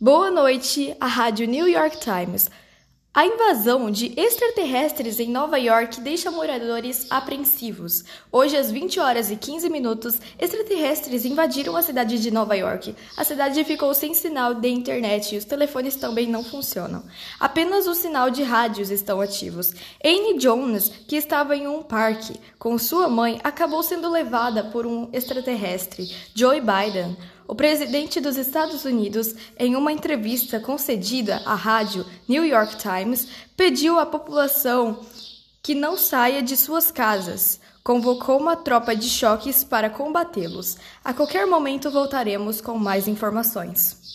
Boa noite, a Rádio New York Times. A invasão de extraterrestres em Nova York deixa moradores apreensivos. Hoje, às 20 horas e 15 minutos, extraterrestres invadiram a cidade de Nova York. A cidade ficou sem sinal de internet e os telefones também não funcionam. Apenas o sinal de rádios estão ativos. Anne Jones, que estava em um parque com sua mãe, acabou sendo levada por um extraterrestre, Joe Biden. O presidente dos Estados Unidos, em uma entrevista concedida à rádio New York Times, pediu à população que não saia de suas casas. Convocou uma tropa de choques para combatê-los. A qualquer momento voltaremos com mais informações.